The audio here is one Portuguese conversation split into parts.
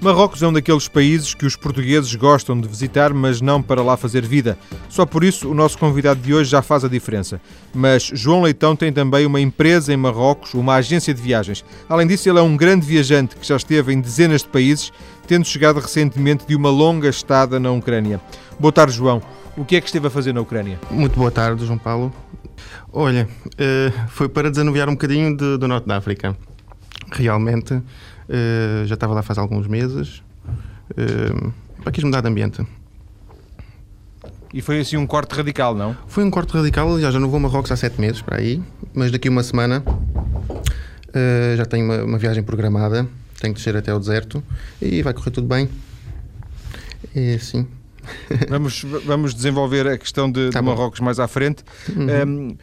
Marrocos é um daqueles países que os portugueses gostam de visitar, mas não para lá fazer vida. Só por isso o nosso convidado de hoje já faz a diferença. Mas João Leitão tem também uma empresa em Marrocos, uma agência de viagens. Além disso, ele é um grande viajante que já esteve em dezenas de países, tendo chegado recentemente de uma longa estada na Ucrânia. Boa tarde, João. O que é que esteve a fazer na Ucrânia? Muito boa tarde, João Paulo. Olha, eh, foi para desanuviar um bocadinho do Norte da África. Realmente Uh, já estava lá faz alguns meses. Uh, quis mudar de ambiente. E foi assim um corte radical, não? Foi um corte radical, aliás, já não vou a Marrocos há sete meses para aí, mas daqui uma semana uh, já tenho uma, uma, viagem programada, tenho que descer até ao deserto e vai correr tudo bem. E assim. vamos, vamos desenvolver a questão de, tá de Marrocos mais à frente. Uhum. Um, ehm,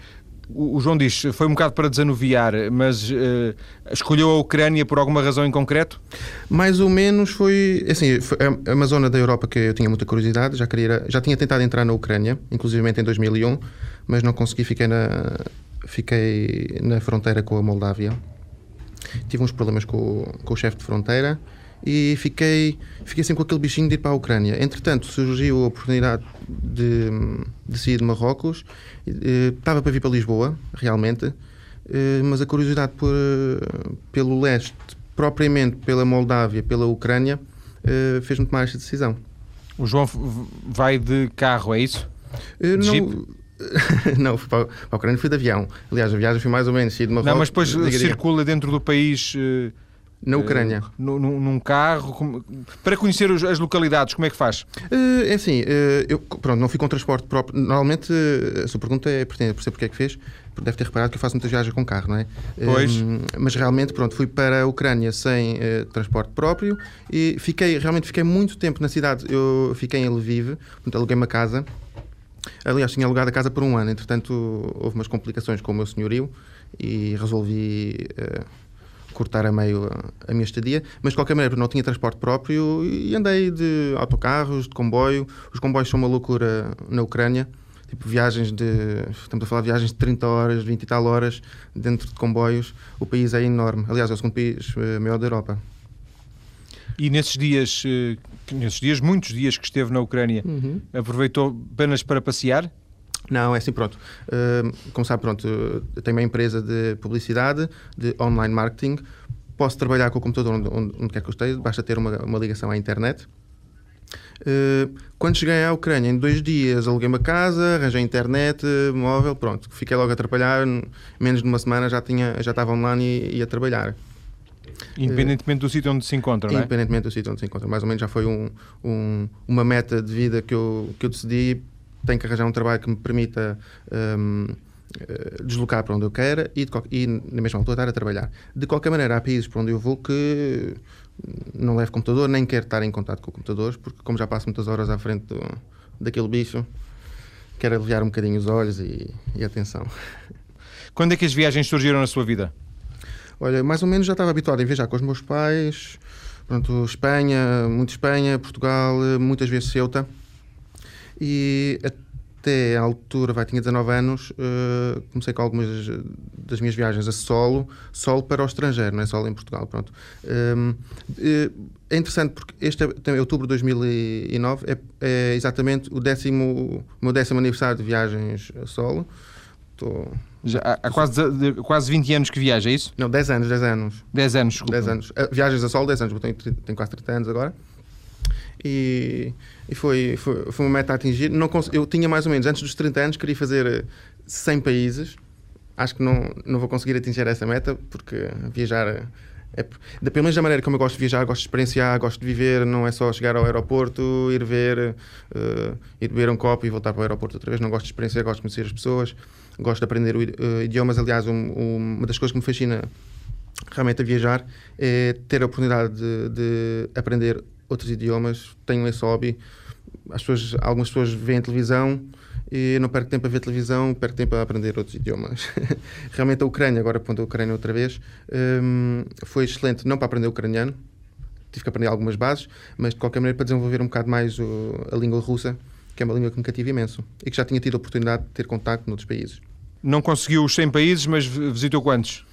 o João diz, foi um bocado para desanuviar, mas uh, escolheu a Ucrânia por alguma razão em concreto? Mais ou menos foi, assim, foi uma zona da Europa que eu tinha muita curiosidade, já, queria, já tinha tentado entrar na Ucrânia, inclusive em 2001, mas não consegui, fiquei na, fiquei na fronteira com a Moldávia. Tive uns problemas com, com o chefe de fronteira e fiquei, fiquei assim com aquele bichinho de ir para a Ucrânia. Entretanto, surgiu a oportunidade de, de sair de Marrocos, estava para vir para Lisboa, realmente, mas a curiosidade por, pelo leste, propriamente pela Moldávia, pela Ucrânia, fez-me tomar esta decisão. O João vai de carro, é isso? De não, Jeep? não, fui para, a Ucrânia fui de avião. Aliás, a viagem foi mais ou menos de Marrocos. Não, mas depois circula dentro do país na Ucrânia. Uh, num carro, para conhecer as localidades, como é que faz? Uh, é assim, uh, eu pronto, não fui com transporte próprio. Normalmente, a sua pergunta é pertinente, perceber porque é que fez. Deve ter reparado que eu faço muitas viagens com carro, não é? Pois. mas realmente, pronto, fui para a Ucrânia sem transporte próprio e fiquei, realmente fiquei muito tempo na cidade. Eu fiquei em Lviv, portanto, aluguei uma casa. Aliás, tinha alugado a casa por um ano, entretanto, houve umas complicações com o meu senhorio e resolvi cortar a meio a, a minha estadia, mas de qualquer maneira não tinha transporte próprio e andei de autocarros, de comboio. Os comboios são uma loucura na Ucrânia. Tipo, viagens de. Estamos a falar de viagens de 30 horas, 20 e tal horas dentro de comboios. O país é enorme. Aliás, é o segundo país eh, maior da Europa. E nesses dias, eh, nesses dias, muitos dias que esteve na Ucrânia, uhum. aproveitou apenas para passear? Não, é assim, pronto. Uh, como sabe, pronto, eu tenho uma empresa de publicidade, de online marketing. Posso trabalhar com o computador onde, onde, quer que eu esteja, basta ter uma, uma ligação à internet. Uh, quando cheguei à Ucrânia, em dois dias, aluguei uma casa, arranjei internet, móvel, pronto. Fiquei logo a trabalhar, menos de uma semana já, tinha, já estava online e ia trabalhar. Independentemente do sítio onde se encontra, não é? Independentemente do sítio onde se encontra. Mais ou menos já foi um, um, uma meta de vida que eu, que eu decidi tenho que arranjar um trabalho que me permita um, eh, deslocar para onde eu queira e, e na mesma altura estar a trabalhar. De qualquer maneira, há países para onde eu vou que não levo computador, nem quero estar em contato com computadores, porque como já passo muitas horas à frente do, daquele bicho, quero aliviar um bocadinho os olhos e, e a atenção. Quando é que as viagens surgiram na sua vida? Olha, mais ou menos já estava habituado a viajar com os meus pais, pronto, Espanha, muito Espanha, Portugal, muitas vezes Ceuta e até à altura, vai, tinha 19 anos, uh, comecei com algumas das minhas viagens a solo, solo para o estrangeiro, não é solo em Portugal, pronto. Um, uh, eh, é interessante porque este é, outubro de 2009 é, é exatamente o, décimo, o meu décimo aniversário de viagens a solo. Estou... Já há quase, quase 20 anos que viaja, é isso? Não, 10 anos, 10 anos. 10 anos, desculpa. 10 anos. Uh, viagens a solo, 10 anos, tenho, tenho quase 30 anos agora. E, e foi, foi, foi, uma meta a atingir. Não eu tinha mais ou menos, antes dos 30 anos, queria fazer 100 países. Acho que não, não vou conseguir atingir essa meta, porque viajar é, é pelo menos da maneira como eu gosto de viajar, gosto de experienciar, gosto de viver, não é só chegar ao aeroporto, ir ver, uh, ir beber um copo e voltar para o aeroporto outra vez. Não gosto de experienciar, gosto de conhecer as pessoas, gosto de aprender uh, idiomas. Aliás, um, um, uma das coisas que me fascina realmente a viajar é ter a oportunidade de, de aprender outros idiomas, tenho esse hobby. As pessoas, algumas pessoas veem televisão e não perco tempo a ver televisão, perco tempo a aprender outros idiomas. Realmente a Ucrânia, agora ponto a Ucrânia outra vez, um, foi excelente, não para aprender ucraniano, tive que aprender algumas bases, mas de qualquer maneira para desenvolver um bocado mais a língua russa, que é uma língua que me cativa imenso e que já tinha tido a oportunidade de ter contacto noutros países. Não conseguiu os 100 países, mas visitou quantos?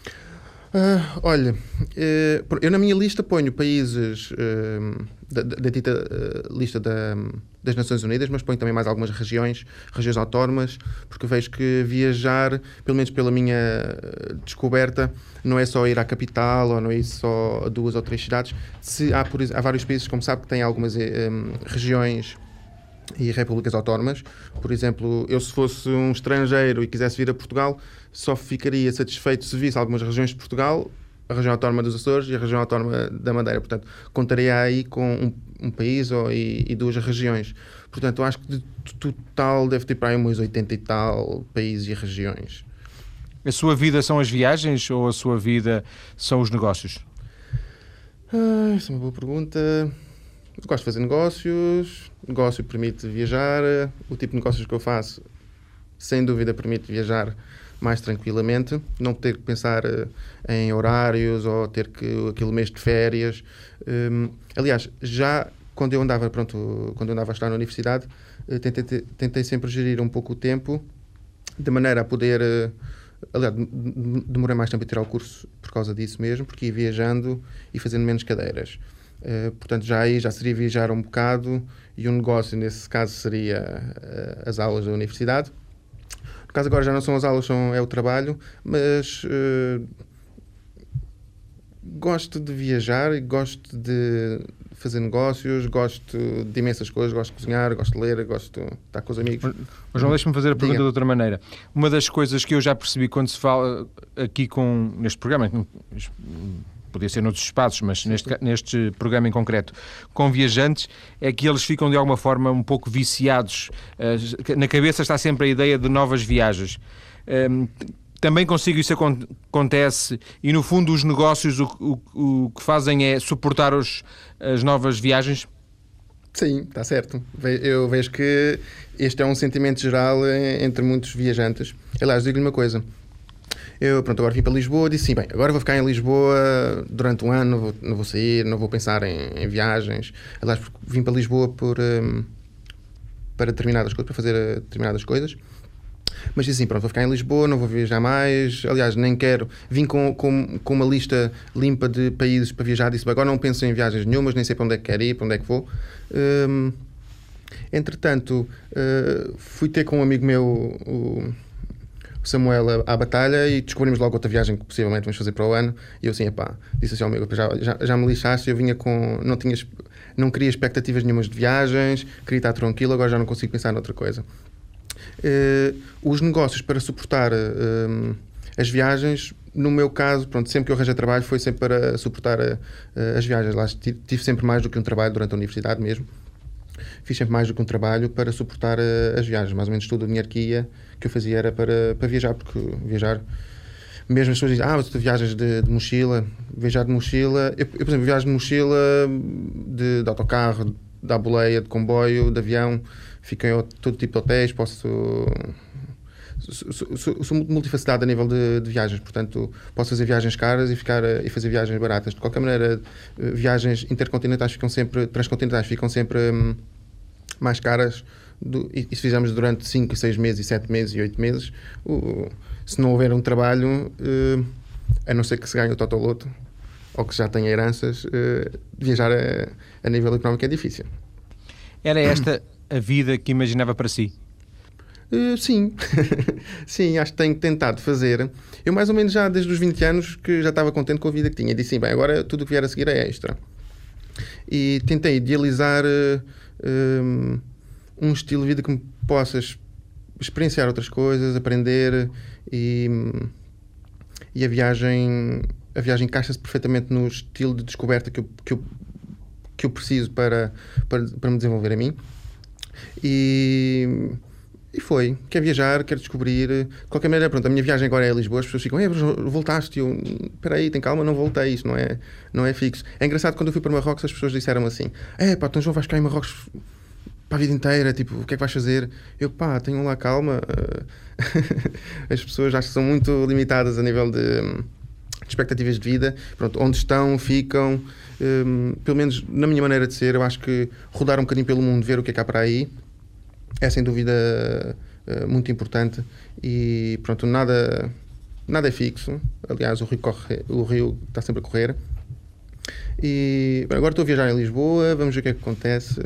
Uh, olha, uh, eu na minha lista ponho países uh, da, da, dita lista da, das Nações Unidas, mas ponho também mais algumas regiões, regiões autónomas, porque vejo que viajar, pelo menos pela minha descoberta, não é só ir à capital ou não é só a duas ou três cidades. Se há, por, há vários países, como sabe, que têm algumas um, regiões e repúblicas autónomas. Por exemplo, eu se fosse um estrangeiro e quisesse vir a Portugal, só ficaria satisfeito se visse algumas regiões de Portugal, a região autónoma dos Açores e a região autónoma da Madeira. Portanto, contaria aí com um, um país ou, e, e, duas regiões. Portanto, eu acho que de total deve ter para aí uns 80 e tal países e regiões. A sua vida são as viagens ou a sua vida são os negócios? Ah, essa é uma boa pergunta. Eu gosto de fazer negócios, negócio permite viajar, o tipo de negócios que eu faço, sem dúvida, permite viajar mais tranquilamente, não ter que pensar uh, em horários ou ter que aquele mês de férias. Um, aliás, já quando eu andava, pronto, quando eu andava a estar na universidade, uh, tentei, tentei sempre gerir um pouco o tempo de maneira a poder. Uh, aliás, demorei mais tempo a tirar o curso por causa disso mesmo, porque ia viajando e fazendo menos cadeiras. Uh, portanto, já aí já seria viajar um bocado e um negócio, nesse caso, seria uh, as aulas da universidade. No caso agora já não são as aulas, são, é o trabalho, mas uh, gosto de viajar e gosto de fazer negócios, gosto de imensas coisas, gosto de cozinhar, gosto de ler, gosto de estar com os amigos. Mas João, deixa-me fazer a pergunta Diga. de outra maneira. Uma das coisas que eu já percebi quando se fala aqui com neste programa, podia ser noutros espaços, mas neste, neste programa em concreto, com viajantes, é que eles ficam de alguma forma um pouco viciados. Uh, na cabeça está sempre a ideia de novas viagens. Uh, também consigo isso acontece e no fundo os negócios o, o, o que fazem é suportar os, as novas viagens? Sim, está certo. Eu vejo que este é um sentimento geral eh, entre muitos viajantes. Aliás, digo-lhe uma coisa: eu, pronto, agora vim para Lisboa, disse sim, bem, agora vou ficar em Lisboa durante um ano, não vou, não vou sair, não vou pensar em, em viagens. Aliás, vim para Lisboa por, um, para determinadas coisas, para fazer eh, determinadas coisas. Mas disse assim, pronto, vou ficar em Lisboa, não vou viajar mais. Aliás, nem quero. Vim com, com, com uma lista limpa de países para viajar. Disse, agora não penso em viagens nenhumas, nem sei para onde é que quero ir, para onde é que vou. Um, entretanto, uh, fui ter com um amigo meu, o, Samuel à, batalha e descobrimos logo outra viagem que possivelmente vamos fazer para o ano. E eu assim, epá, disse assim ao amigo, já, já, já me lixaste, eu vinha com. Não, tinha, não queria expectativas nenhumas de viagens, queria estar tranquilo, agora já não consigo pensar noutra coisa. Uh, os negócios para suportar uh, as viagens, no meu caso, pronto, sempre que eu arranjei trabalho foi sempre para suportar uh, as viagens. Lá tive sempre mais do que um trabalho durante a universidade mesmo. Fiz sempre mais do que um trabalho para suportar as viagens. Mais ou menos todo o dinheiro que ia que eu fazia era para, para viajar, porque viajar, mesmo as pessoas dizem, ah, mas tu viajas de, de mochila, viajar de mochila, eu, eu, por exemplo, viajo de mochila de, de autocarro, da boleia, de comboio, de avião, fico em todo tipo de hotéis, posso. Sou, sou, sou multifacetado a nível de, de, viagens, portanto posso fazer viagens caras e, ficar, e fazer viagens baratas. De qualquer maneira, viagens intercontinentais ficam sempre, transcontinentais ficam sempre hum, mais caras do, e, se fizermos durante 5, 6 meses, 7 meses e 8 meses, o, se não houver um trabalho, uh, a não ser que se ganhe o Totoloto ou que já tenha heranças, uh, viajar a, a, nível económico é difícil. Era esta a vida que imaginava para si? Uh, sim, sim, acho que tenho tentado fazer. Eu, mais ou menos, já desde os 20 anos, que já estava contente com a vida que tinha. Disse, bem, agora tudo o que vier a seguir é extra. E tentei idealizar. Uh, um estilo de vida que me possas experienciar outras coisas, aprender e, e a viagem a viagem encaixa-se perfeitamente no estilo de descoberta que eu, que eu, que eu preciso para, para, para me desenvolver a mim. E, e foi. Quer viajar, quer descobrir. De qualquer maneira, pronto, a minha viagem agora é a Lisboa. As pessoas ficam, voltaste? Eu, espera aí, tem calma, não voltei. Isto não é, não é fixo. É engraçado, quando eu fui para Marrocos, as pessoas disseram assim: é pá, então João, vais ficar em Marrocos para a vida inteira, tipo, o que é que vais fazer? Eu, pá, tenham lá calma. As pessoas acho que são muito limitadas a nível de, de expectativas de vida. Pronto, onde estão, ficam. Um, pelo menos na minha maneira de ser, eu acho que rodar um bocadinho pelo mundo, ver o que é que há para aí, é sem dúvida uh, muito importante. E pronto, nada nada é fixo. Aliás, o rio, corre, o rio está sempre a correr. E agora estou a viajar em Lisboa, vamos ver o que é que acontece.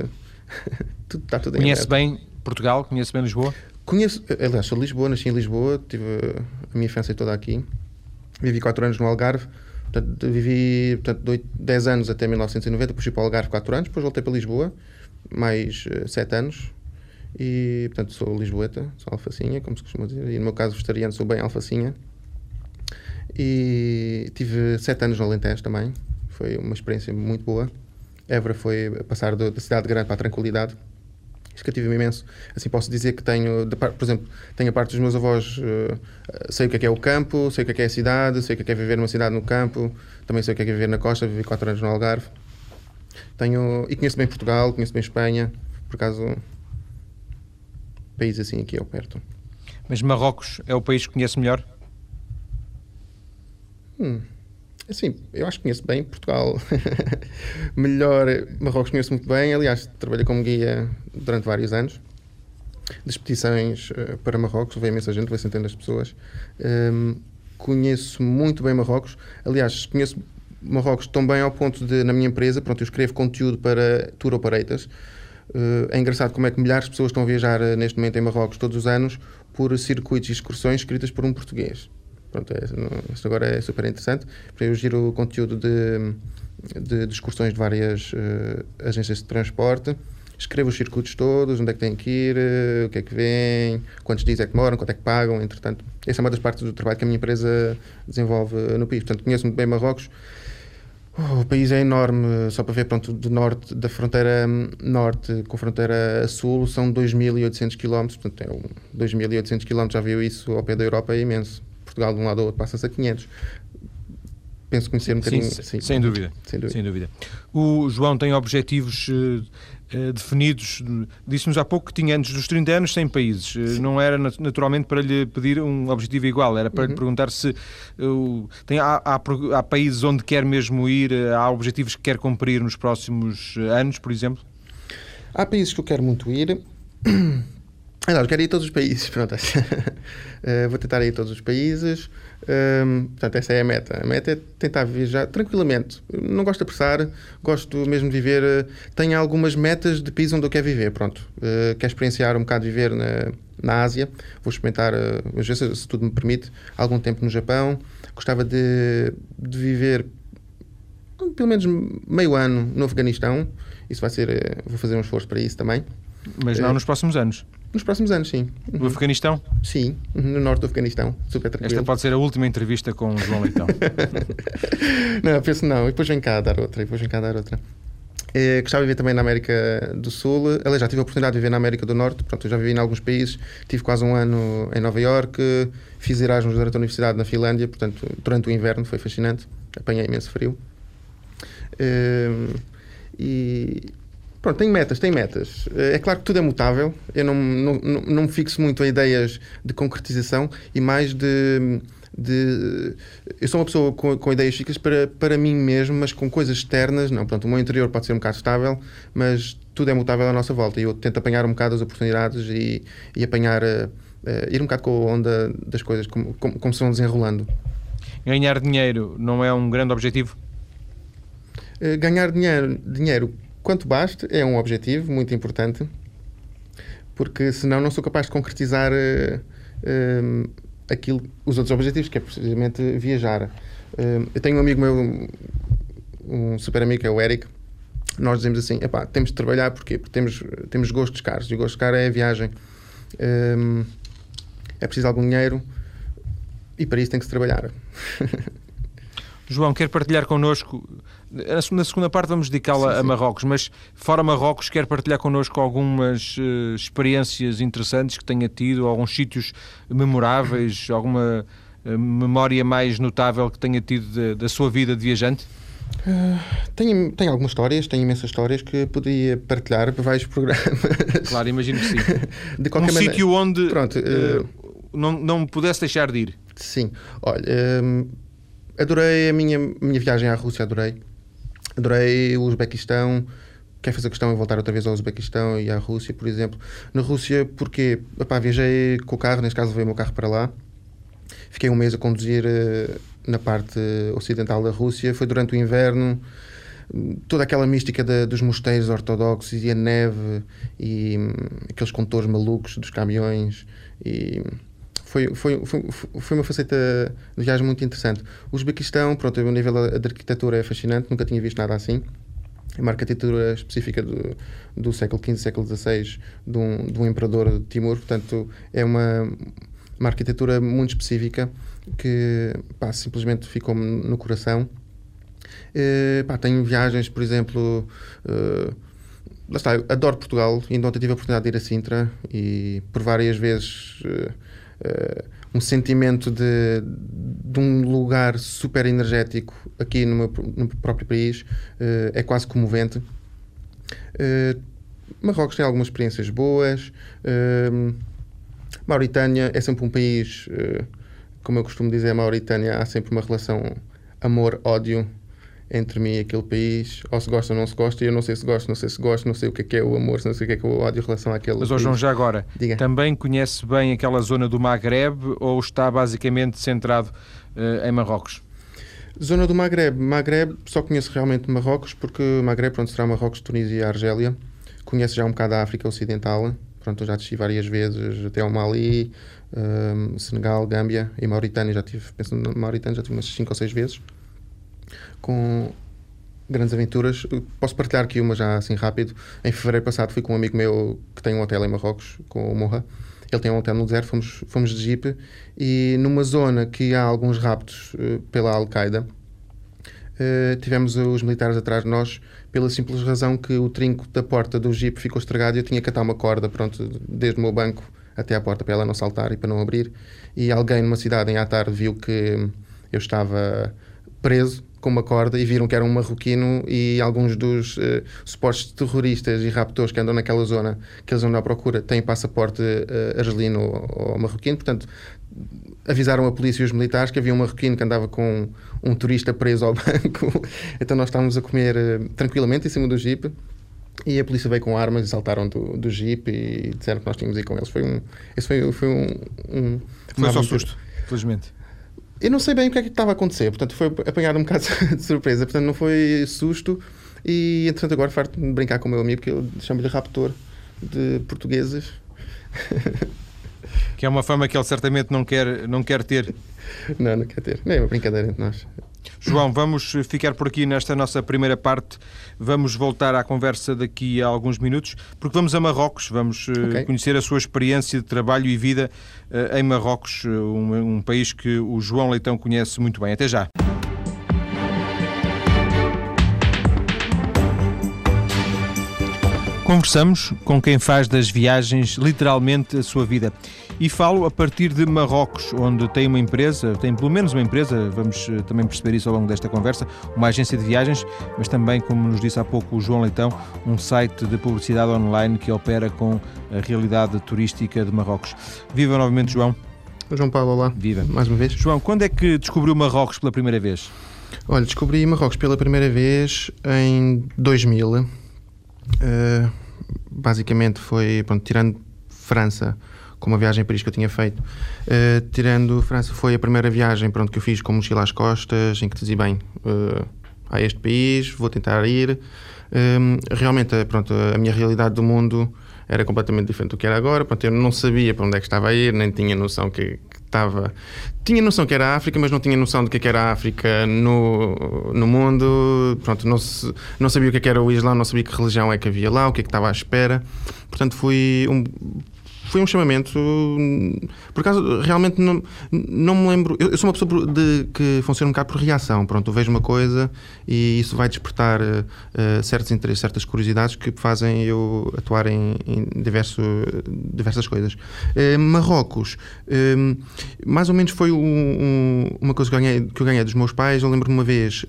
tudo, está tudo Conhece bem Portugal? Conhece bem Lisboa? Conheço, aliás, sou de Lisboa, nasci em Lisboa, tive a minha infância toda aqui. Vivi 4 anos no Algarve, portanto, vivi portanto, 10 anos até 1990, depois fui para o Algarve 4 anos, depois voltei para Lisboa, mais 7 eh, anos, e portanto sou lisboeta, sou alfacinha, como se costuma dizer, e no meu caso vegetariano sou bem alfacinha. E tive 7 anos no Alentejo também, foi uma experiência muito boa. Évora foi passar da cidade grande para a tranquilidade. Tive imenso. Assim, posso dizer que tenho, por exemplo, tenho a parte dos meus avós, uh, sei o que é, que é o campo, sei o que é, que é a cidade, sei o que é, que é viver numa cidade no campo, também sei o que é, que é viver na costa, vivi 4 anos no Algarve. Tenho, e conheço bem Portugal, conheço bem Espanha, por acaso, país assim aqui ao perto. Mas Marrocos é o país que conhece melhor? Hum. Assim, eu acho que conheço bem Portugal. Melhor, Marrocos conheço muito bem. Aliás, trabalhei como guia durante vários anos de expedições uh, para Marrocos. Veio imensa gente, veio centenas de pessoas. Um, conheço muito bem Marrocos. Aliás, conheço Marrocos tão bem ao ponto de, na minha empresa, pronto, eu escrevo conteúdo para tour operators. Uh, é engraçado como é que milhares de pessoas estão a viajar uh, neste momento em Marrocos todos os anos por circuitos e excursões escritas por um português. Pronto, é, isso agora é super interessante. Eu giro o conteúdo de, de, de excursões de várias uh, agências de transporte, escrevo os circuitos todos, onde é que têm que ir, o que é que vem, quantos dias é que demoram, quanto é que pagam, entretanto. Essa é uma das partes do trabalho que a minha empresa desenvolve no país. Portanto, conheço muito bem Marrocos. O país é enorme, só para ver, pronto, do norte, da fronteira norte com a fronteira sul são 2.800 km, portanto é um 2.800 km, já viu isso ao pé da Europa, é imenso. Portugal de um lado ao outro passa-se a 500. Penso conhecer um bocadinho. Sim, sim, sem, dúvida, sem, dúvida. sem dúvida. O João tem objetivos uh, definidos. Disse-nos há pouco que tinha antes dos 30 anos 100 países. Uh, não era naturalmente para lhe pedir um objetivo igual, era para uhum. lhe perguntar se tem, há, há, há, países onde quer mesmo ir, há objetivos que quer cumprir nos próximos anos, por exemplo? Há países que eu quero muito ir. Não, eu quero ir a todos os países. Pronto. uh, vou tentar ir a todos os países. Um, portanto, essa é a meta. A meta é tentar viajar tranquilamente. Não gosto de apressar, gosto mesmo de viver. Uh, tenho algumas metas de país onde eu quero viver. Pronto. Uh, quero experienciar um bocado de viver na, na Ásia. Vou experimentar, uh, se, se tudo me permite, algum tempo no Japão. Gostava de, de viver pelo menos meio ano no Afeganistão. Isso vai ser. vou fazer um esforço para isso também. Mas não nos próximos anos. Nos próximos anos, sim. No uhum. Afeganistão? Sim, no norte do Afeganistão. Super tranquilo. Esta pode ser a última entrevista com o João Leitão. não, penso não. E depois vem cá dar outra. E depois vem cá dar outra. Eh, gostava de viver também na América do Sul. Aliás, já tive a oportunidade de viver na América do Norte. Pronto, já vivi em alguns países. Tive quase um ano em Nova York. Fiz Erasmus durante a universidade na Finlândia. Portanto, durante o inverno foi fascinante. Apanhei imenso frio. Eh, e Pronto, tem metas, tem metas. É claro que tudo é mutável. Eu não, não, não, me fixo muito a ideias de concretização e mais de. de eu sou uma pessoa com, com ideias fixas para, para mim mesmo, mas com coisas externas. Não, pronto, o meu interior pode ser um bocado estável, mas tudo é mutável à nossa volta. E eu tento apanhar um bocado as oportunidades e, e apanhar. Uh, uh, ir um bocado com a onda das coisas, como, como, como se vão desenrolando. Ganhar dinheiro não é um grande objetivo? Uh, ganhar dinheiro, dinheiro quanto baste é um objetivo muito importante, porque senão não sou capaz de concretizar uh, aquilo, os outros objetivos, que é precisamente viajar. Uh, eu tenho um amigo meu, um super amigo, que é o Eric. Nós dizemos assim: temos de trabalhar porquê? porque temos, temos gostos caros, e o gosto caro é a viagem. é preciso algum dinheiro e para isso tem que se trabalhar. João, quer partilhar connosco, na segunda parte vamos dedicá-la a Marrocos, mas fora Marrocos, quer partilhar connosco algumas uh, experiências interessantes que tenha tido, alguns sítios memoráveis, alguma uh, memória mais notável que tenha tido da sua vida de viajante? Uh, tenho, tenho algumas histórias, tenho imensas histórias que poderia partilhar para vários programas. Claro, imagino que sim. De qualquer um maneira, sítio onde Pronto, não, não pudesse deixar de ir. Sim, olha, adorei a minha, minha viagem à Rússia, adorei. Adorei o Uzbequistão. Quer fazer questão em voltar outra vez ao Uzbequistão e à Rússia, por exemplo. Na Rússia, porque epá, viajei com o carro, neste caso levei o meu carro para lá. Fiquei um mês a conduzir uh, na parte ocidental da Rússia. Foi durante o inverno, toda aquela mística de, dos mosteiros ortodoxos e a neve e hum, aqueles condutores malucos dos caminhões. E foi, foi, foi, foi uma faceta de viagem muito interessante. O Uzbequistão, pronto, o nível de arquitetura é fascinante, nunca tinha visto nada assim. É uma arquitetura específica do, do século XV, século XVI, de um, de um imperador Timur, portanto, é uma, uma arquitetura muito específica que pá, simplesmente ficou-me no coração. Uh, pá, tenho viagens, por exemplo, uh, lá está, adoro Portugal, ainda ontem tive a oportunidade de ir a Sintra e por várias vezes uh, um sentimento de, de, um lugar super energético aqui no meu, no próprio país é quase comovente. Marrocos tem algumas experiências boas. Mauritânia é sempre um país como eu costumo dizer, Mauritânia há sempre uma relação amor-ódio entre mim e aquele país, ou se gosta ou não se gosta, e eu não sei se gosto, não sei se gosto, não sei o que é, que é o amor, não sei o que é, que é o ódio em relação àquele Mas, país. João, já agora, Diga. também conhece bem aquela zona do Maghreb ou está basicamente centrado uh, em Marrocos? Zona do Maghreb. Maghreb, só conheço realmente Marrocos, porque Maghreb, pronto, será Marrocos, Tunísia e Argélia. Conheço já um bocado a África Ocidental, pronto, já desci várias vezes até ao Mali, um, Senegal, Gâmbia e Mauritânia. Já tive, penso na Mauritânia, já tive umas 5 ou 6 vezes. Com grandes aventuras. Posso partilhar aqui uma já assim rápido. Em fevereiro passado fui com um amigo meu que tem um hotel em Marrocos, com o Morra. Ele tem um hotel no deserto, fomos, fomos de jeep e numa zona que há alguns raptos uh, pela Al-Qaeda, uh, tivemos os militares atrás de nós pela simples razão que o trinco da porta do jeep ficou estragado e eu tinha que atar uma corda, pronto, desde o meu banco até à porta para ela não saltar e para não abrir. E alguém numa cidade em à tarde viu que eu estava preso com uma corda e viram que era um marroquino e alguns dos uh, supostos terroristas e raptores que andam naquela zona, que eles andam à procura, têm passaporte uh, argelino ou, ou marroquino, portanto avisaram a polícia e os militares que havia um marroquino que andava com um turista preso ao banco, então nós estávamos a comer uh, tranquilamente em cima do jeep e a polícia veio com armas e saltaram do, do jeep e disseram que nós tínhamos ir com eles. Foi um. Esse foi, foi um. um foi só susto, felizmente. Eu não sei bem o que é que estava a acontecer, portanto foi apanhado um bocado de surpresa, portanto não foi susto. E entretanto agora farto de brincar com o meu amigo, que eu chamo-lhe raptor de portugueses. Que é uma fama que ele certamente não quer, não quer ter. Não, não quer ter. Nem é uma brincadeira entre nós. João, vamos ficar por aqui nesta nossa primeira parte. Vamos voltar à conversa daqui a alguns minutos, porque vamos a Marrocos, vamos eh, okay. conhecer a sua experiência de trabalho e vida eh, em Marrocos, eh, um, um país que o João Leitão conhece muito bem. Até já. Conversamos com quem faz das viagens literalmente a sua vida. E falo a partir de Marrocos, onde tem uma empresa, tem pelo menos uma empresa, vamos eh, também perceber isso ao longo desta conversa, uma agência de viagens, mas também, como nos disse há pouco o João Leitão, um site de publicidade online que opera com a realidade turística de Marrocos. Viva novamente, João. João Paulo, olá. Viva. Mais uma vez. João, quando é que descobriu Marrocos pela primeira vez? Olha, descobri Marrocos pela primeira vez em 2000 Uh, basicamente foi, pronto, tirando França, com uma viagem a Paris que eu tinha feito, uh, tirando França, foi a primeira viagem pronto, que eu fiz com mochila às costas, em que dizia bem, uh, a este país, vou tentar ir. realmente, pronto, a minha realidade do mundo era completamente diferente do que era agora. Pronto, eu não sabia para onde é que estava a ir, nem tinha noção que, estava. Tinha noção que era a África, mas não tinha noção do que, é que era a África no, no mundo. Pronto, não, se, não sabia o que, é que era o Islã, não sabia que religião é que havia lá, o que é que estava à espera. Portanto, fui um, foi um chamamento. Por acaso, realmente não, não me lembro. Eu, eu sou uma pessoa de, que funciona um bocado por reação. Pronto, vejo uma coisa e isso vai despertar uh, certos interesses, certas curiosidades que fazem eu atuar em, em diverso, diversas coisas. Uh, Marrocos, uh, mais ou menos foi um, um, uma coisa que eu, ganhei, que eu ganhei dos meus pais. Eu lembro-me uma vez.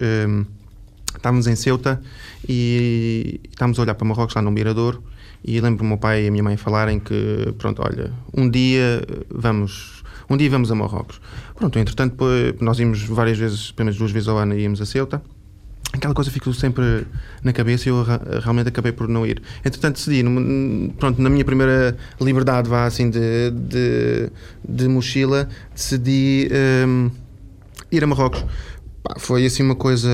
Estávamos em Ceuta e estávamos a olhar para Marrocos lá no Mirador e lembro o meu pai e a minha mãe falarem que, pronto, olha, um dia vamos, um dia vamos a Marrocos. Pronto, entretanto, nós íamos várias vezes, pelo menos duas vezes ao ano, íamos a Ceuta. aquela coisa ficou sempre na cabeça e eu realmente acabei por não ir. Entretanto, decidi, pronto, na minha primeira liberdade, vá assim, de, de, de mochila, decidi um, ir a Marrocos. Foi assim uma coisa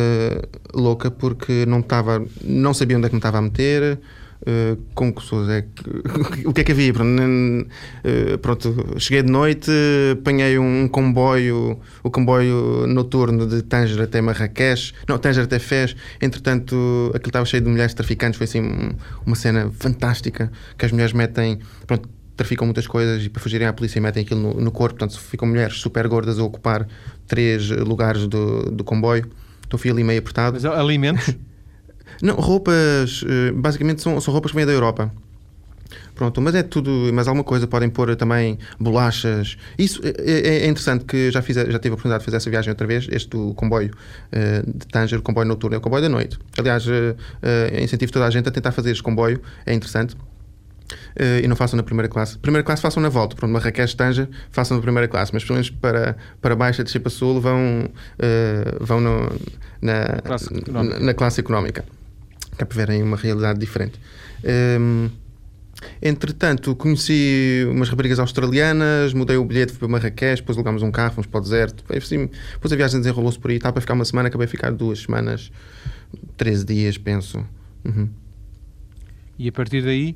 louca porque não estava, não sabia onde é que me estava a meter Uh, com que pessoas é que. o que é que havia? Pronto, uh, pronto, cheguei de noite, apanhei um comboio, o comboio noturno de Tanger até Marrakech, não, Tanger até Fez. Entretanto, aquilo estava cheio de mulheres traficantes. Foi assim uma cena fantástica que as mulheres metem. Pronto, traficam muitas coisas e para fugirem à polícia metem aquilo no, no corpo. Portanto, ficam mulheres super gordas a ocupar três lugares do, do comboio. Então fui ali meio apertado. Mas alimentos? Não, roupas, eh, basicamente são, são roupas que vêm da Europa. Pronto, mas é tudo, mais alguma coisa, podem pôr também bolachas. Isso é, é, é interessante que já, fiz, já tive a oportunidade de fazer essa viagem outra vez, este do comboio uh, de Tanger, o comboio noturno, é o comboio da noite. Aliás, uh, uh, incentivo toda a gente a tentar fazer este comboio, é interessante. E não façam na primeira classe. Primeira classe façam na volta, pronto, Marrakech, Tanger, façam na primeira classe, mas pelo menos para, para baixo, de para sul, vão, vão no, na, classe na, na classe económica que é para verem uma realidade diferente. Um, entretanto, conheci umas raparigas australianas, mudei o bilhete para Marrakech, depois alugámos um carro, fomos para o deserto. Assim, depois a viagem desenrolou-se por aí, estava para ficar uma semana, acabei de ficar duas semanas, 13 dias, penso. Uhum. E a partir daí?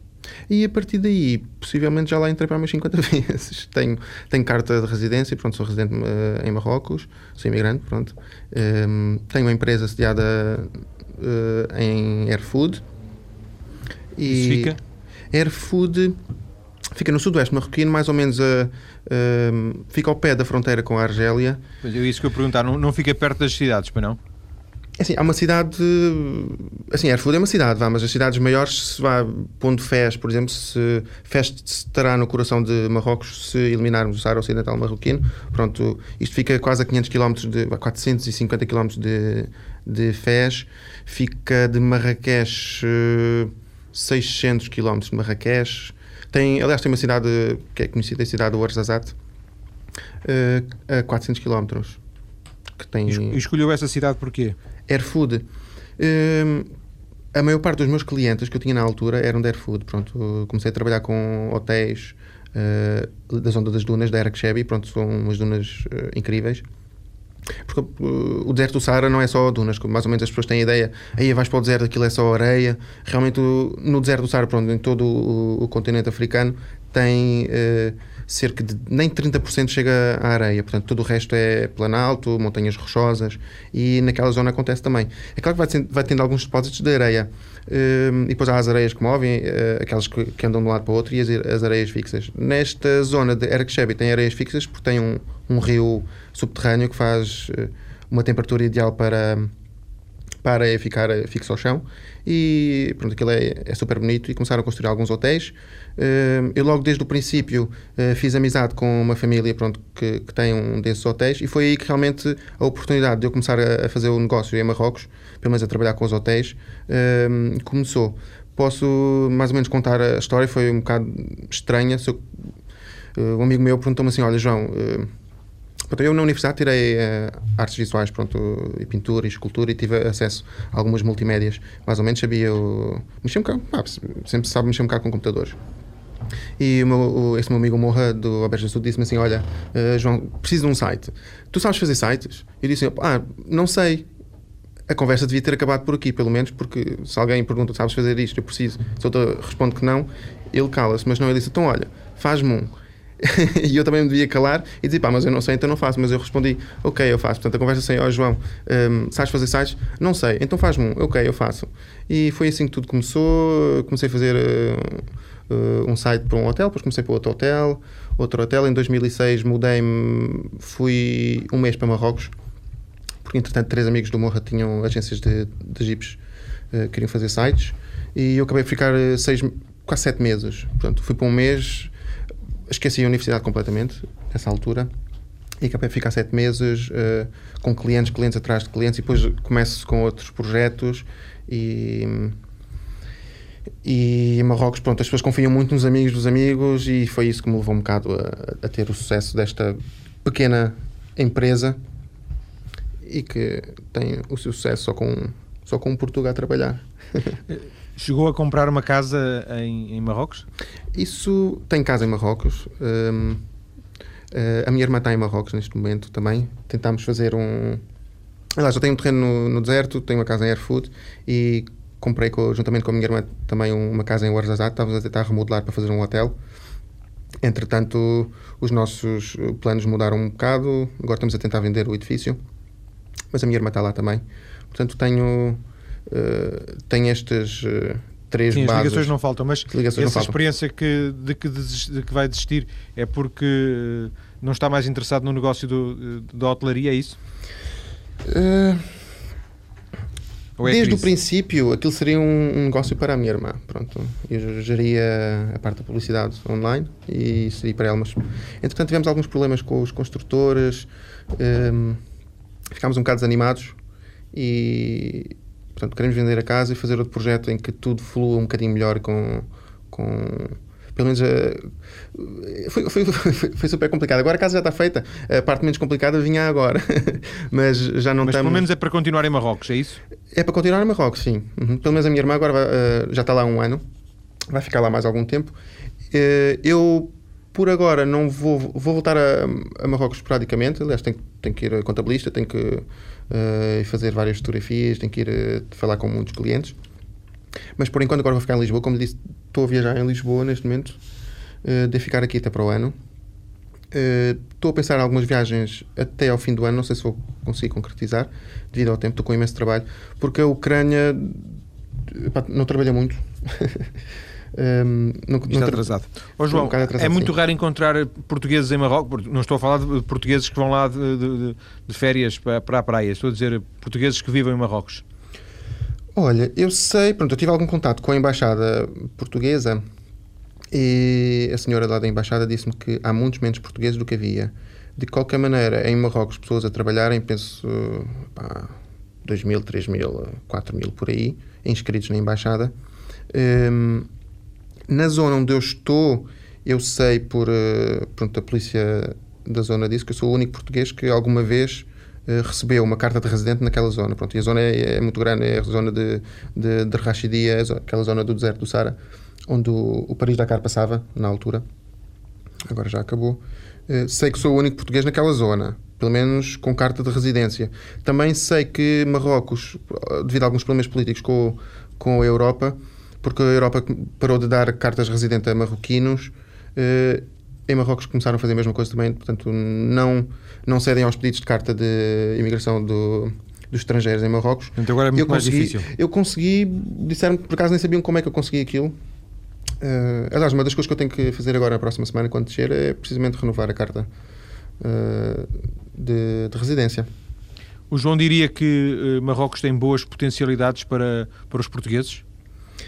E a partir daí, possivelmente já lá entrei para mais 50 vezes. Tenho, tenho carta de residência, pronto, sou residente uh, em Marrocos, sou imigrante, pronto. Um, tenho uma empresa sediada uh, em Airfood. E Isso fica? Airfood fica no sudoeste marroquino, mais ou menos a, fica ao pé da fronteira com a Argélia. Pois é isso que eu perguntar, não, não fica perto das cidades, para não? É assim, há uma cidade. Assim, Erfurt é uma cidade, vá, mas as cidades maiores, se vá pondo Fez, por exemplo, se Fez estará no coração de Marrocos se eliminarmos o Saara Ocidental Marroquino, pronto, isto fica quase a 500 km, de, 450 km de, de Fez, fica de Marrakech 600 km de Marrakech. Tem, aliás, tem uma cidade que é conhecida, a cidade do Arzazat, eh, a 400 km. Que tem... E escolheu essa cidade porquê? Airfood. Um, a maior parte dos meus clientes que eu tinha na altura eram da Airfood. Pronto, comecei a trabalhar com hotéis uh, da zona das dunas, da Arakshebi. Pronto, são umas dunas uh, incríveis. Porque uh, o deserto do Saara não é só dunas, mais ou menos as pessoas têm ideia, aí vais para o deserto, aquilo é só areia. Realmente, no deserto do Saara, pronto, em todo o, o continente africano, tem uh, cerca de nem 30% chega à areia, portanto todo o resto é planalto, montanhas rochosas e naquela zona acontece também. É claro que vai, vai tendo alguns depósitos de areia uh, e depois há as areias que movem, uh, aquelas que, que, andam de um lado para o outro e as, as areias fixas. Nesta zona de Erksheb tem areias fixas porque tem um, um rio subterrâneo que faz uma temperatura ideal para para ficar fixo ao chão e pronto, aquilo é, é super bonito e começaram a construir alguns hotéis Uh, eu logo desde o princípio uh, fiz amizade com uma família pronto, que, que, tem um desses hotéis e foi aí que realmente a oportunidade de eu começar a, fazer o negócio em Marrocos, pelo menos a trabalhar com os hotéis, uh, começou. Posso mais ou menos contar a história, foi um bocado estranha. Eu, um amigo meu perguntou-me assim: Olha, João. Pronto, eu na universidade tirei uh, artes visuais, pronto, e pintura e escultura e tive acesso a algumas multimédias. Mais ou menos sabia o, mexer um bocado, ah, sempre sabe mexer um bocado com computadores. E o meu, o, esse meu amigo Morra do Alberto Sul disse-me assim: Olha, uh, João, preciso de um site. Tu sabes fazer sites? Eu disse: Ah, não sei. A conversa devia ter acabado por aqui, pelo menos, porque se alguém pergunta: Sabes fazer isto? Eu preciso. Se eu respondo que não, ele cala-se. Mas não, ele disse: Então, olha, faz-me um. e eu também me devia calar e dizer, pá, mas eu não sei, então não faço. Mas eu respondi, ok, eu faço. Portanto, a conversa assim, ó oh, João, um, sabes fazer sites? Não sei, então faz-me um, ok, eu faço. E foi assim que tudo começou. Comecei a fazer. Uh, uh, um site para um hotel, depois comecei para outro hotel, outro hotel. Em 2006 mudei-me, fui um mês para Marrocos, porque entretanto três amigos do Morra tinham agências de, de jeeps, uh, queriam fazer sites, e eu acabei de ficar eh, seis, quase sete meses. Portanto, fui para um mês, esqueci a universidade completamente, nessa altura, e acabei de ficar sete meses uh, com clientes, clientes atrás de clientes, e depois começo com outros projetos e e em Marrocos, pronto, as pessoas confiam muito nos amigos dos amigos e foi isso que me levou um bocado a, a ter o sucesso desta pequena empresa e que tem o seu sucesso só com só com português a trabalhar. Chegou a comprar uma casa em, em Marrocos? Isso tem casa em Marrocos. Um, eh, a minha irmã está em Marrocos neste momento também. Tentámos fazer um. Aliás, eu tenho um terreno no, no deserto, tenho uma casa em Airfood e comprei com, juntamente com a minha irmã também uma casa em Ouarzazate. Estávamos a tentar remodelar para fazer um hotel. Entretanto, os nossos planos mudaram um bocado. Agora estamos a tentar vender o edifício. Mas a minha irmã está lá também. Portanto, tenho uh, tem estas uh, três Sim, bases. as ligações não faltam, mas essa faltam. experiência que, de, que de que vai desistir é porque não está mais interessado no negócio do, da hotelaria, é isso? É desde o princípio, aquilo seria um, um, negócio para a minha irmã. Pronto, eu geria a parte da publicidade online e seria para ela. Mas, entretanto, tivemos alguns problemas com os construtores, um, ficámos um bocado desanimados e Portanto, queremos vender a casa e fazer outro projeto em que tudo flua um bocadinho melhor com. com pelo menos uh, foi, foi, foi, foi, super complicado. Agora a casa já está feita, a parte menos complicada vinha agora, mas já não mas estamos. pelo menos é para continuar em Marrocos, é isso? É para continuar em Marrocos, sim. Uhum. Pelo menos a minha irmã agora vai, uh, já está lá há um ano, vai ficar lá mais algum tempo. Uh, eu por agora não vou, vou voltar a, a Marrocos esporadicamente, aliás, tenho, tenho que ir a contabilista, tenho que uh, fazer várias fotografias, tenho que ir uh, falar com muitos clientes. Mas por enquanto agora vou ficar em Lisboa, como disse, estou a viajar em Lisboa neste momento, uh, de ficar aqui até para o ano. Estou a pensar em algumas viagens até ao fim do ano, não sei se vou conseguir concretizar, devido ao tempo, estou com imenso trabalho, porque a Ucrânia não trabalha muito. Um, não, Está não atrasado. Oh, João, um atrasado, é muito sim. raro encontrar portugueses em Marrocos, não estou a falar de portugueses que vão lá de, de, de férias para, para a praia, estou a dizer portugueses que vivem em Marrocos. Olha, eu sei, pronto, eu tive algum contato com a embaixada portuguesa e a senhora lá da embaixada disse-me que há muitos menos portugueses do que havia. De qualquer maneira, em Marrocos, pessoas a trabalharem, penso, pá, 2 mil, 3 mil, 4 mil por aí, inscritos na embaixada. Um, na zona onde eu estou, eu sei por uh, pronto, a polícia da zona disse que eu sou o único português que alguma vez uh, recebeu uma carta de residente naquela zona. Pronto, e a zona é, é muito grande, é a zona de, de, de Rachidia, aquela zona do deserto do Sara, onde o, o Paris-Dakar passava na altura. Agora já acabou. Uh, sei que sou o único português naquela zona pelo menos com carta de residência. Também sei que Marrocos, devido a alguns problemas políticos com, com a Europa, porque a Europa parou de dar cartas residentes a marroquinos. Uh, em Marrocos começaram a fazer a mesma coisa também, portanto, não, não cedem aos pedidos de carta de imigração do, dos estrangeiros em Marrocos. Então agora é muito eu mais consegui, difícil. Eu consegui, disseram por acaso nem sabiam como é que eu consegui aquilo. Uh, aliás, uma das coisas que eu tenho que fazer agora na próxima semana, quando descer, é precisamente renovar a carta uh, de, de, residência. O João diria que uh, Marrocos tem boas potencialidades para, para os portugueses?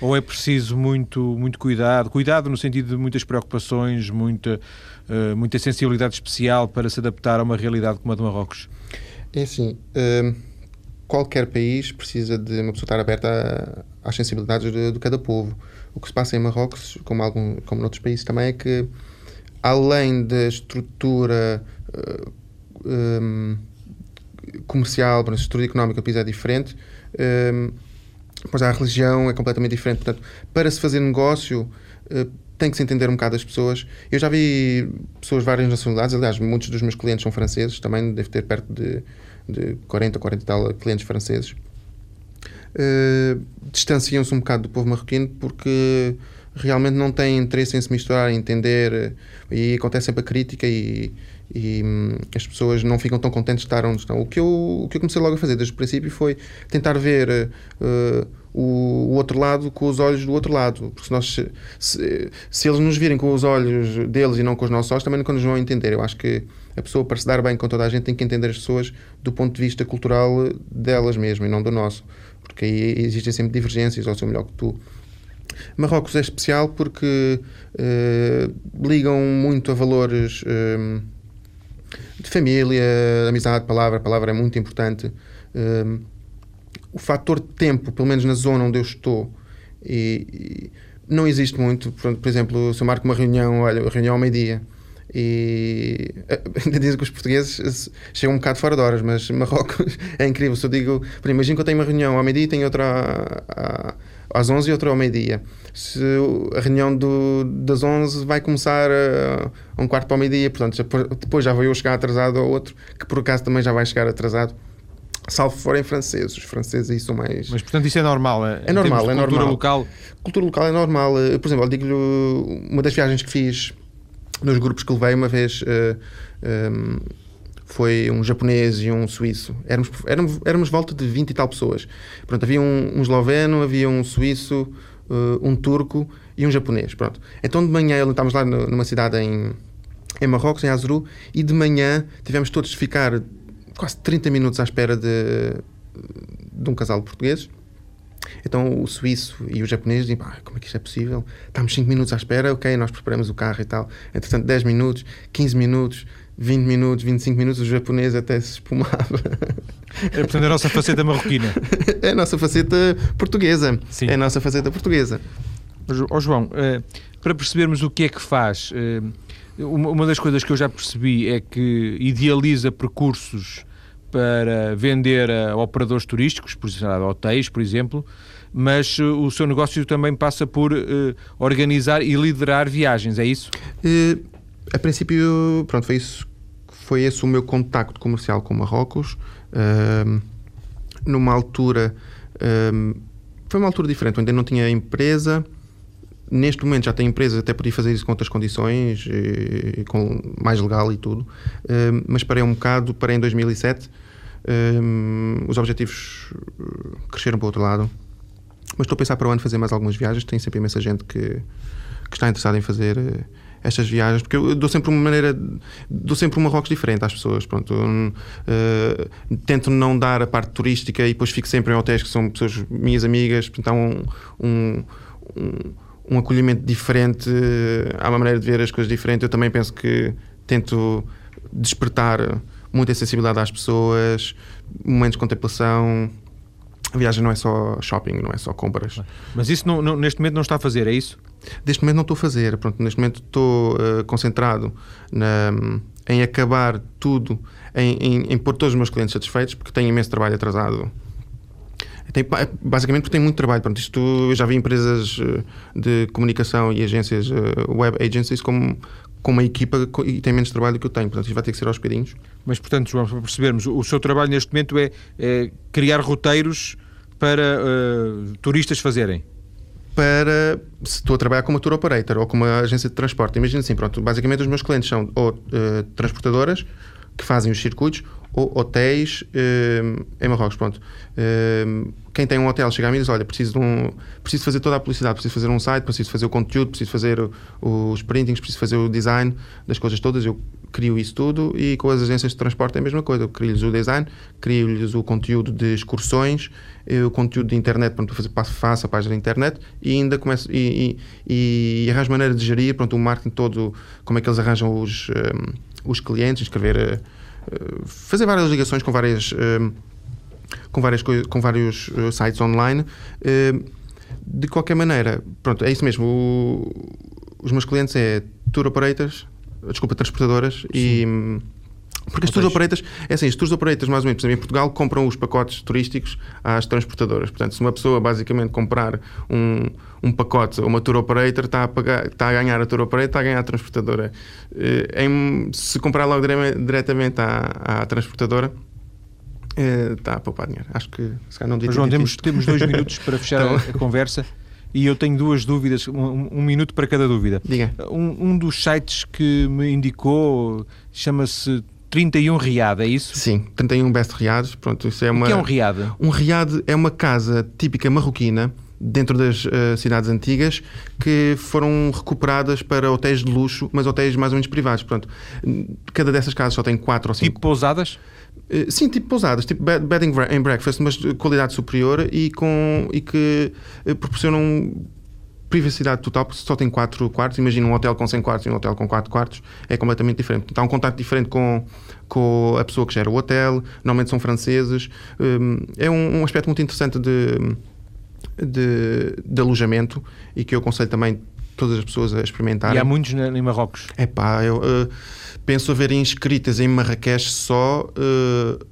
Ou é preciso muito, muito cuidado? Cuidado no sentido de muitas preocupações, muita, uh, muita sensibilidade especial para se adaptar a uma realidade como a de Marrocos? É assim, uh, qualquer país precisa de uma pessoa estar aberta às sensibilidades de, de, cada povo. O que se passa em Marrocos, como, algum, como noutros países também, é que além da estrutura uh, eh, um, comercial, a estrutura económica do país é diferente, Pois a religião é completamente diferente. Portanto, para se fazer negócio, uh, tem que se entender um bocado as pessoas. Eu já vi pessoas de várias nacionalidades, aliás, muitos dos meus clientes são franceses, também devo ter perto de, de 40, 40 e tal clientes franceses. Uh, distanciam-se um bocado do povo marroquino porque realmente não têm interesse em se misturar, em entender, e acontece sempre a crítica e, e hum, as pessoas não ficam tão contentes de estar onde estão. O que eu, o que eu comecei logo a fazer desde o princípio foi tentar ver uh, o, o, outro lado com os olhos do outro lado, porque se, nós, se, se, eles nos virem com os olhos deles e não com os nossos olhos, também nunca nos vão entender. Eu acho que a pessoa, para se dar bem com toda a gente, tem que entender as pessoas do ponto de vista cultural delas mesmas e não do nosso, porque aí existem sempre divergências, ou sou melhor que tu. Marrocos é especial porque uh, ligam muito a valores. Uh, de família, amizade, palavra, palavra é muito importante. Um, o fator tempo, pelo menos na zona onde eu estou, e, e não existe muito. Por, por, exemplo, se eu marco uma reunião, olha, reunião ao meio-dia, E ainda dizem que os portugueses chegam um bocado fora de horas, mas Marrocos é incrível. Se eu digo, imagino que eu tenho uma reunião ao meio-dia e tenho outra às 11 e outra ao meio-dia. Se a reunião do, das 11 vai começar a, a um quarto para o meio-dia, portanto, depois já vou eu chegar atrasado ao outro, que por acaso também já vai chegar atrasado salvo forem franceses. Os franceses aí são mais. Mas portanto isso é normal? É, é normal, é cultura normal. local? Cultura local é normal. Por exemplo, eu digo-lhe uma das viagens que fiz nos grupos que levei uma vez. Uh, eh, um, foi um japonês e um suíço. Éramos, éramos, éramos volta de 20 e tal pessoas. Pronto, havia um, um esloveno, havia um suíço, uh, um turco e um japonês. Pronto. Então de manhã estávamos lá numa cidade em, em Marrocos, em Azuru, e de manhã tivemos todos de ficar quase 30 minutos à espera de, de um casal de portugueses. Então o suíço e o japonês dizem: como é que isto é possível? Estamos 5 minutos à espera, ok, nós preparamos o carro e tal. Entretanto, 10 minutos, 15 minutos, 20 minutos, 25 minutos, o japonês até se espumava. É, portanto, a nossa faceta marroquina. É a nossa faceta portuguesa. Sim. É a nossa faceta portuguesa. Ó oh, João, eh, para percebermos o que é que faz, eh, uma das coisas que eu já percebi é que idealiza percursos para vender a operadores turísticos, por exemplo, hotéis, por exemplo, mas uh, o seu negócio também passa por organizar e liderar viagens, é isso? A princípio, pronto, foi isso, foi esse o meu contacto comercial com Marrocos. Uh, numa altura, foi uma altura diferente, eu ainda não tinha empresa. Neste momento já tenho empresa, até podia fazer isso com outras condições, e, e com mais legal e tudo, mas parei um bocado, parei em 2007 um, os objetivos uh, cresceram para o outro lado. Mas estou a pensar para o ano fazer mais algumas viagens. Tem sempre imensa gente que, que está interessada em fazer uh, estas viagens, porque eu dou sempre uma maneira, dou sempre uma rocks diferente às pessoas. Pronto, uh, tento não dar a parte turística e depois fico sempre em hotéis que são pessoas minhas amigas, portanto há um, um, um, um acolhimento diferente, há uma maneira de ver as coisas diferente. Eu também penso que tento despertar muita sensibilidade às pessoas, momentos de contemplação. A viagem não é só shopping, não é só compras. Mas isso não, não, neste momento não está a fazer, é isso? Neste momento não estou a fazer. Pronto, neste momento estou uh, concentrado na, em acabar tudo, em, em, em pôr todos os meus clientes satisfeitos, porque tenho imenso trabalho atrasado basicamente porque tem muito trabalho. Pronto, isto, eu já vi empresas eh, de comunicação e agências, eh, web agencies, com uma equipa e tem menos trabalho do que eu tenho. Portanto, isto vai ter que ser aos bocadinhos. Mas, portanto, João, para percebermos, o seu trabalho neste momento é, é criar roteiros para uh, turistas fazerem? Para, se estou a trabalhar com uma tour operator ou com uma agência de transporte, imagina assim, pronto, basicamente os meus clientes são ou uh, transportadoras que fazem os circuitos ou hotéis uh, em Marrocos, pronto. Uh, quem tem um hotel chega a mim e diz, olha, preciso, de um, preciso fazer toda a publicidade, preciso fazer um site, preciso fazer o conteúdo, preciso fazer os printings, preciso fazer o design das coisas todas, eu crio isso tudo e com as agências de transporte é a mesma coisa, eu crio-lhes o design, crio-lhes o conteúdo de excursões, o conteúdo de internet, fazer, faço a página da internet e ainda começo e, e, e arranjo maneira de gerir, pronto, o marketing todo, como é que eles arranjam os, um, eh, os clientes, escrever fazer várias ligações com várias uh, com várias com vários sites online. De qualquer maneira, pronto, é isso mesmo. O, os meus clientes é tour operators, desculpa, transportadoras Sim. e porque as tours operators, é assim, as tours operators, mais ou menos, em Portugal, compram os pacotes turísticos às transportadoras. Portanto, se uma pessoa basicamente comprar um, um pacote ou uma tour operator, está a, pagar, está a ganhar a tour operator, está a ganhar a transportadora. Eh, em, se comprar logo diretamente à, à transportadora, eh, está a poupar dinheiro. Acho que se calhar não Mas, João, temos, temos dois minutos para fechar então... a, a conversa e eu tenho duas dúvidas, um, um minuto para cada dúvida. Um, um, dos sites que me indicou chama-se 31 Riad, é isso? Sim, 31 Best Riads. Pronto, isso é uma, o que é um Riad? Um Riad é uma casa típica marroquina dentro das uh, cidades antigas que foram recuperadas para hotéis de luxo, mas hotéis mais ou menos privados. Pronto, cada dessas casas só tem quatro ou cinco. Tipo pousadas? Uh, sim, tipo pousadas, tipo bed, bed and breakfast, mas de qualidade superior e, com, e que uh, proporcionam privacidade total, porque só tem 4 quartos. Imagina um hotel com 100 quartos e um hotel com 4 quartos, é completamente diferente. Então, há um contato diferente com, com a pessoa que gera o hotel, normalmente são franceses. Um, é um, um, aspecto muito interessante de, de, de, alojamento e que eu aconselho também todas as pessoas a experimentarem. E há muitos em Marrocos? É pá, eu uh, penso haver inscritas em Marrakech só uh,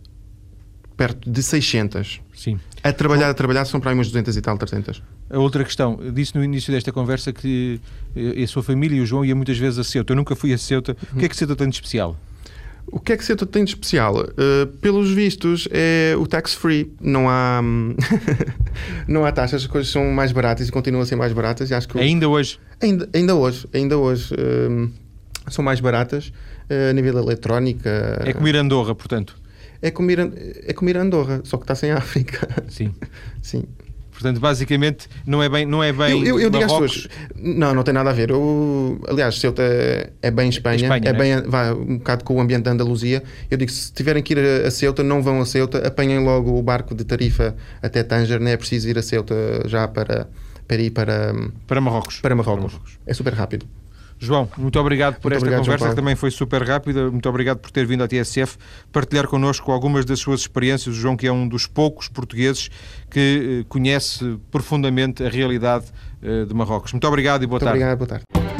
perto de 600. Sim. A trabalhar, a trabalhar são para aí umas 200 e tal, 300. A outra questão, disse no início desta conversa que eh, a sua família e o João ia muitas vezes a Ceuta. Eu nunca fui a Ceuta. O que é que Ceuta tem de especial? O que é que Ceuta tem de especial? Uh, pelos vistos, é o tax-free. Não há, não há taxas, as coisas são mais baratas e continuam a ser mais baratas. E acho que ainda hoje? Ainda, ainda hoje, ainda hoje. Uh, são mais baratas uh, a nível eletrónica. É como ir Andorra, portanto? É a, é a Andorra, só que está sem África. Sim. Sim. Portanto, basicamente, não é bem, não é bem eu, eu, eu digo às pessoas, não, não tem nada a ver. Eu, aliás, Ceuta é bem Espanha, Espanha é, bem, é? vai um bocado com o ambiente da Andaluzia. Eu digo, se tiverem que ir a, a Ceuta, não vão a Ceuta, apanhem logo o barco de Tarifa até Tanger, não é preciso ir a Ceuta já para, para ir para, para Marrocos. Para Marrocos. Para Marrocos. É super rápido. João, muito obrigado por muito esta obrigado, conversa, que também foi super rápida. Muito obrigado por ter vindo à TSF partilhar connosco algumas das suas experiências. O João, que é um dos poucos portugueses que eh, conhece profundamente a realidade eh, de Marrocos. Muito obrigado e boa muito tarde. Obrigado, boa tarde.